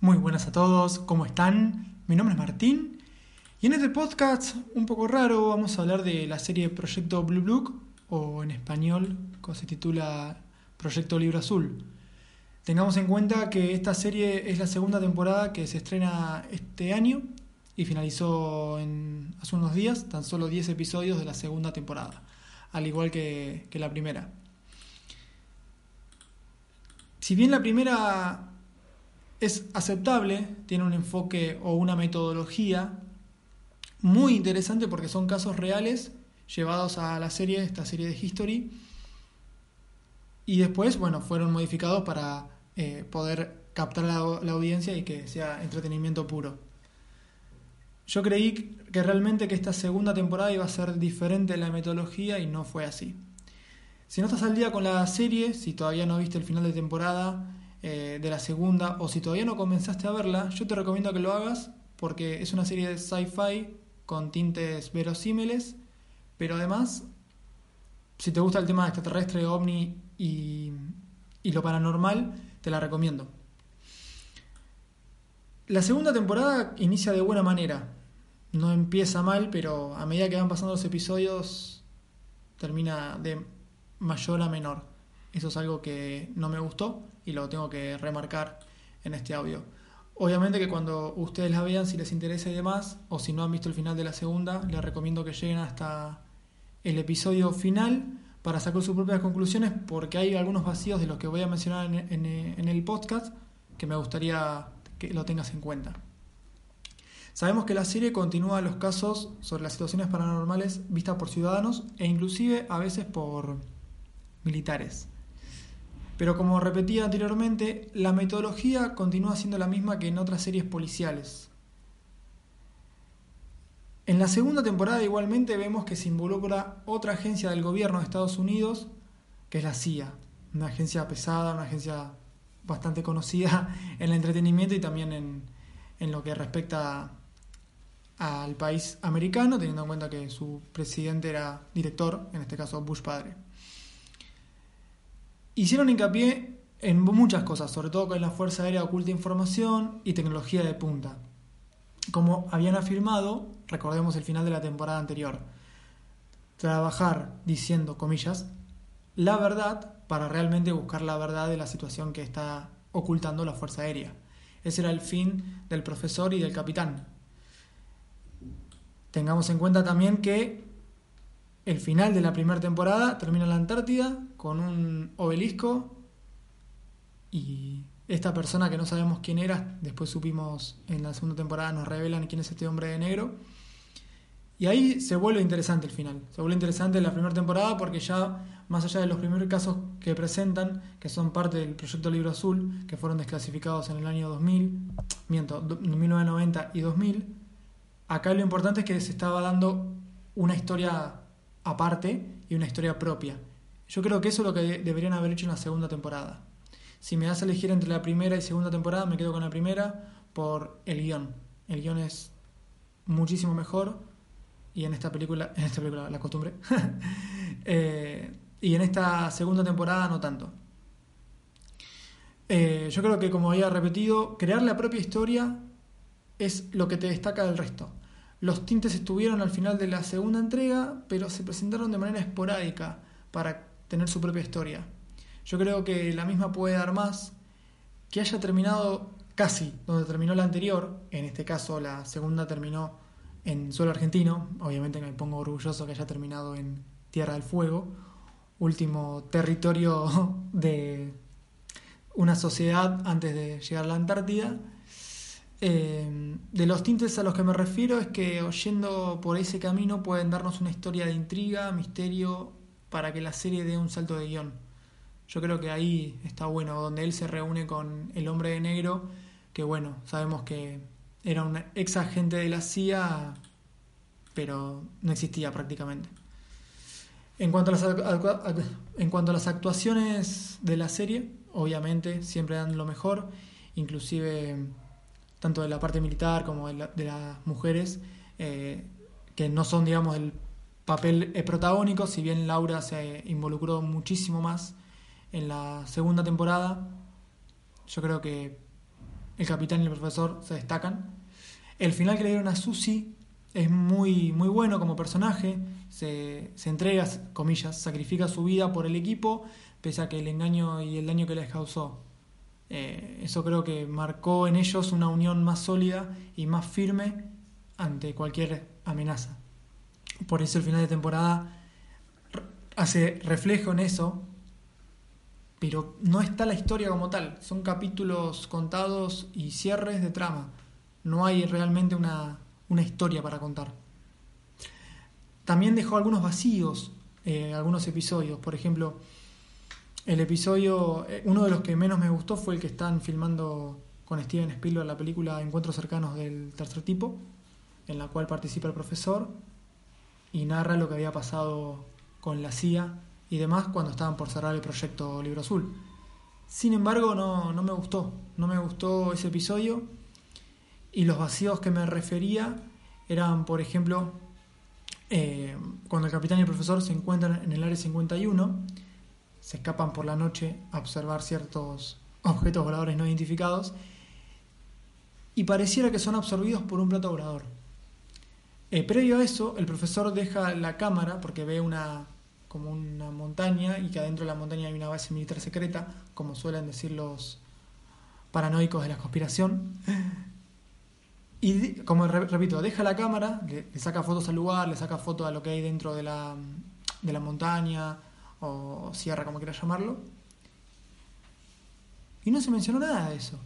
Muy buenas a todos, ¿cómo están? Mi nombre es Martín y en este podcast un poco raro vamos a hablar de la serie Proyecto Blue Book o en español como se titula Proyecto Libro Azul. Tengamos en cuenta que esta serie es la segunda temporada que se estrena este año y finalizó en, hace unos días, tan solo 10 episodios de la segunda temporada, al igual que, que la primera. Si bien la primera es aceptable, tiene un enfoque o una metodología muy interesante porque son casos reales llevados a la serie, esta serie de History, y después, bueno, fueron modificados para eh, poder captar la, la audiencia y que sea entretenimiento puro. Yo creí que realmente que esta segunda temporada iba a ser diferente en la metodología y no fue así. Si no estás al día con la serie, si todavía no viste el final de temporada, eh, de la segunda, o si todavía no comenzaste a verla, yo te recomiendo que lo hagas porque es una serie de sci-fi con tintes verosímiles, pero además, si te gusta el tema extraterrestre, ovni y, y lo paranormal, te la recomiendo. La segunda temporada inicia de buena manera. No empieza mal, pero a medida que van pasando los episodios, termina de mayor a menor. Eso es algo que no me gustó y lo tengo que remarcar en este audio. Obviamente que cuando ustedes la vean, si les interesa y demás, o si no han visto el final de la segunda, les recomiendo que lleguen hasta el episodio final para sacar sus propias conclusiones, porque hay algunos vacíos de los que voy a mencionar en, en el podcast que me gustaría que lo tengas en cuenta. Sabemos que la serie continúa los casos sobre las situaciones paranormales vistas por ciudadanos e inclusive a veces por militares. Pero como repetía anteriormente, la metodología continúa siendo la misma que en otras series policiales. En la segunda temporada igualmente vemos que se involucra otra agencia del gobierno de Estados Unidos, que es la CIA, una agencia pesada, una agencia bastante conocida en el entretenimiento y también en, en lo que respecta al país americano, teniendo en cuenta que su presidente era director, en este caso Bush padre. Hicieron hincapié en muchas cosas, sobre todo con la Fuerza Aérea oculta información y tecnología de punta. Como habían afirmado, recordemos el final de la temporada anterior, trabajar diciendo, comillas, la verdad para realmente buscar la verdad de la situación que está ocultando la Fuerza Aérea. Ese era el fin del profesor y del capitán. Tengamos en cuenta también que el final de la primera temporada termina en la Antártida con un obelisco y esta persona que no sabemos quién era, después supimos en la segunda temporada, nos revelan quién es este hombre de negro. Y ahí se vuelve interesante el final. Se vuelve interesante la primera temporada porque ya, más allá de los primeros casos que presentan, que son parte del proyecto Libro Azul, que fueron desclasificados en el año 2000, miento, 1990 y 2000, acá lo importante es que se estaba dando una historia aparte y una historia propia. Yo creo que eso es lo que deberían haber hecho en la segunda temporada. Si me das a elegir entre la primera y segunda temporada, me quedo con la primera por el guion. El guion es muchísimo mejor y en esta película, en esta película, la costumbre, eh, y en esta segunda temporada no tanto. Eh, yo creo que como había repetido, crear la propia historia es lo que te destaca del resto. Los tintes estuvieron al final de la segunda entrega, pero se presentaron de manera esporádica para tener su propia historia. Yo creo que la misma puede dar más, que haya terminado casi donde terminó la anterior, en este caso la segunda terminó en suelo argentino, obviamente me pongo orgulloso que haya terminado en Tierra del Fuego, último territorio de una sociedad antes de llegar a la Antártida. Eh, de los tintes a los que me refiero es que oyendo por ese camino pueden darnos una historia de intriga, misterio, para que la serie dé un salto de guion. Yo creo que ahí está bueno, donde él se reúne con el hombre de negro, que bueno, sabemos que era un ex agente de la CIA, pero no existía prácticamente. En cuanto, a las, en cuanto a las actuaciones de la serie, obviamente siempre dan lo mejor, inclusive tanto de la parte militar como de, las mujeres, eh, que no son, digamos, el papel protagónico, si bien Laura se involucró muchísimo más en la segunda temporada, yo creo que el capitán y el profesor se destacan. El final que le dieron a Susie es muy, muy bueno como personaje, se, se entrega, comillas, sacrifica su vida por el equipo, pese a que el engaño y el daño que les causó. Eh, eso creo que marcó en ellos una unión más sólida y más firme ante cualquier amenaza. Por eso el final de temporada hace reflejo en eso, pero no está la historia como tal. Son capítulos contados y cierres de trama. No hay realmente una, una historia para contar. También dejó algunos vacíos, eh, algunos episodios. Por ejemplo, el episodio, eh, uno de los que menos me gustó fue el que están filmando con Steven Spielberg la película Encuentros cercanos del tercer tipo, en la cual participa el profesor y narra lo que había pasado con la CIA y demás cuando estaban por cerrar el proyecto Libro Azul. Sin embargo, no, no me gustó, no me gustó ese episodio y los vacíos que me refería eran, por ejemplo, eh, cuando el capitán y el profesor se encuentran en el área 51, se escapan por la noche a observar ciertos objetos voladores no identificados y pareciera que son absorbidos por un plato volador. Eh, previo a eso, el profesor deja la cámara porque ve una como una montaña y que adentro de la montaña hay una base militar secreta, como suelen decir los paranoicos de la conspiración. Y como repito, deja la cámara, le, saca fotos al lugar, le saca fotos a lo que hay dentro de la, de la montaña o sierra, como quiera llamarlo. Y no se mencionó nada de eso,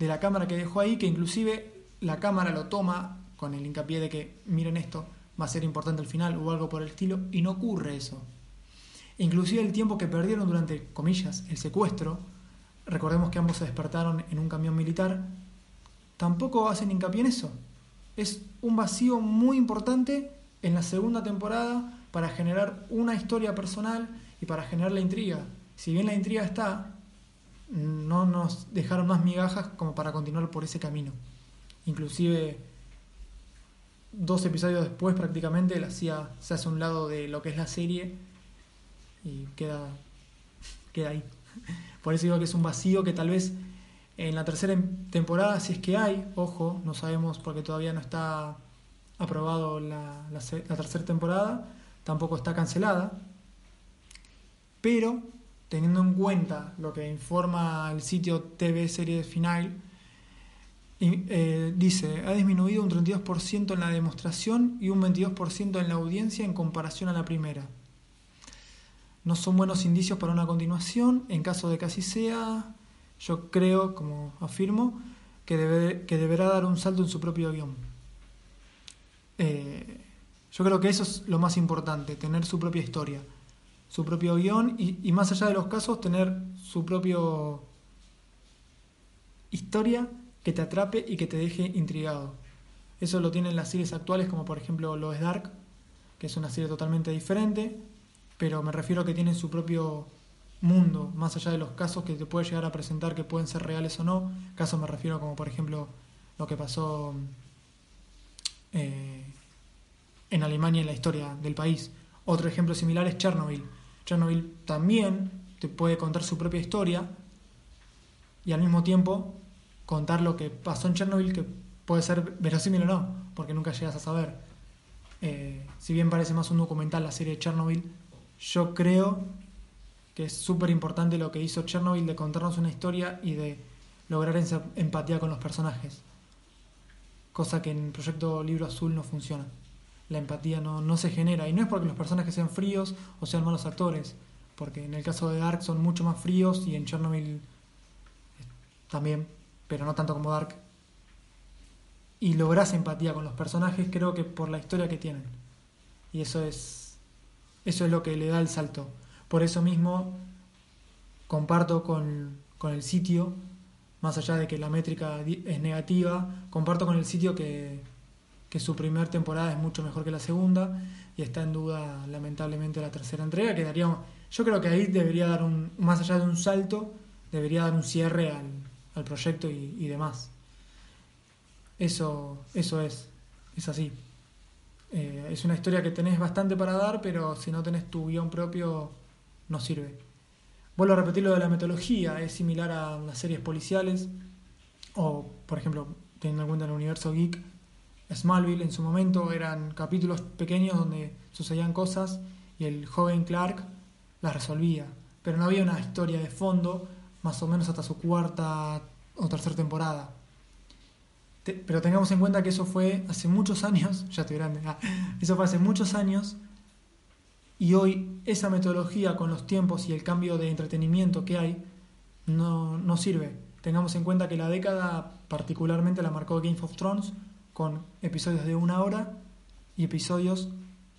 de la cámara que dejó ahí, que inclusive la cámara lo toma con el hincapié de que miren esto, va a ser importante al final o algo por el estilo, y no ocurre eso. Inclusive el tiempo que perdieron durante, comillas, el secuestro, recordemos que ambos se despertaron en un camión militar, tampoco hacen hincapié en eso. Es un vacío muy importante en la segunda temporada para generar una historia personal y para generar la intriga. Si bien la intriga está, no nos dejaron más migajas como para continuar por ese camino. Inclusive dos episodios después prácticamente la CIA se hace un lado de lo que es la serie y queda, queda ahí. Por eso digo que es un vacío que tal vez en la tercera temporada, si es que hay, ojo, no sabemos porque todavía no está aprobado la, la, tercera temporada, tampoco está cancelada, pero teniendo en cuenta lo que informa el sitio TV Series Final, eh, dice, ha disminuido un 32% en la demostración y un 22% en la audiencia en comparación a la primera. No son buenos indicios para una continuación, en caso de que así sea, yo creo, como afirmo, que, debe, que deberá dar un salto en su propio guion. Eh, yo creo que eso es lo más importante, tener su propia historia, su propio guion y, y más allá de los casos, tener su propio historia que te atrape y que te deje intrigado. Eso lo tienen las series actuales, como por ejemplo lo es Dark, que es una serie totalmente diferente, pero me refiero a que tienen su propio mundo, más allá de los casos que te puede llegar a presentar que pueden ser reales o no. Casos me refiero como por ejemplo lo que pasó eh, en Alemania en la historia del país. Otro ejemplo similar es Chernobyl. Chernobyl también te puede contar su propia historia y al mismo tiempo contar lo que pasó en Chernobyl que puede ser verosímil o no, porque nunca llegas a saber. Eh, si bien parece más un documental la serie de Chernobyl, yo creo que es súper importante lo que hizo Chernobyl de contarnos una historia y de lograr empatía con los personajes. Cosa que en el proyecto Libro Azul no funciona. La empatía no, no se genera. Y no es porque los personajes sean fríos o sean malos actores. Porque en el caso de Dark son mucho más fríos y en Chernobyl también, pero no tanto como Dark. Y logras empatía con los personajes, creo que por la historia que tienen. Y eso es, eso es lo que le da el salto. Por eso mismo comparto con, el sitio, más allá de que la métrica es negativa, comparto con el sitio que, su primera temporada es mucho mejor que la segunda y está en duda lamentablemente la tercera entrega. Quedaría, yo creo que ahí debería dar un, más allá de un salto, debería dar un cierre al, proyecto y, demás. Eso, eso es, es así. Eh, es una historia que tenés bastante para dar, pero si no tenés tu guion propio, no sirve. Vuelvo a repetir lo de la metodología, es similar a las series policiales o por ejemplo, teniendo en cuenta el universo geek, Smallville en su momento eran capítulos pequeños donde sucedían cosas y el joven Clark las resolvía, pero no había una historia de fondo más o menos hasta su cuarta o tercera temporada. pero tengamos en cuenta que eso fue hace muchos años, ya estoy grande, ah, eso fue hace muchos años y hoy esa metodología con los tiempos y el cambio de entretenimiento que hay no, no sirve. Tengamos en cuenta que la década particularmente la marcó Game of Thrones con episodios de una hora y episodios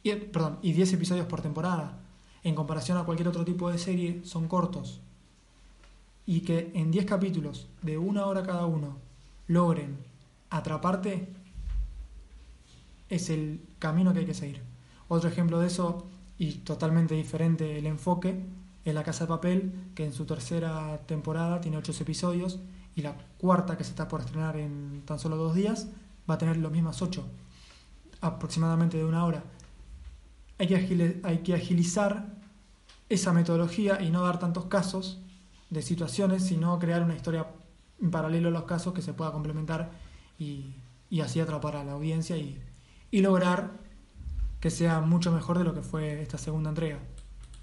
y, perdón, y 10 episodios por temporada. En comparación a cualquier otro tipo de serie, son cortos. Y que en 10 capítulos de una hora cada uno logren atraparte, es el camino que hay que seguir. Otro ejemplo de eso, y totalmente diferente el enfoque, es La Casa de Papel, que en su tercera temporada tiene 8 episodios, y la cuarta, que se está por estrenar en tan solo dos días, va a tener los mismos 8, aproximadamente de una hora hay que agilizar esa metodología y no dar tantos casos de situaciones, sino crear una historia en paralelo a los casos que se pueda complementar y, así atrapar a la audiencia y, lograr que sea mucho mejor de lo que fue esta segunda entrega.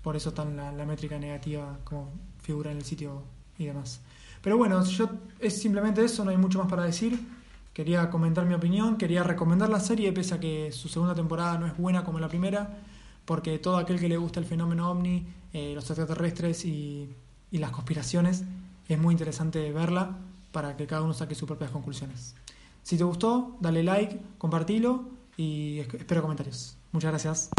Por eso tan la, la métrica negativa como figura en el sitio y demás. Pero bueno, yo es simplemente eso, no hay mucho más para decir. Quería comentar mi opinión, quería recomendar la serie, pese a que su segunda temporada no es buena como la primera, porque todo aquel que le gusta el fenómeno ovni, eh, los extraterrestres y, y las conspiraciones, es muy interesante verla para que cada uno saque sus propias conclusiones. Si te gustó, dale like, compartilo y espero comentarios. Muchas gracias.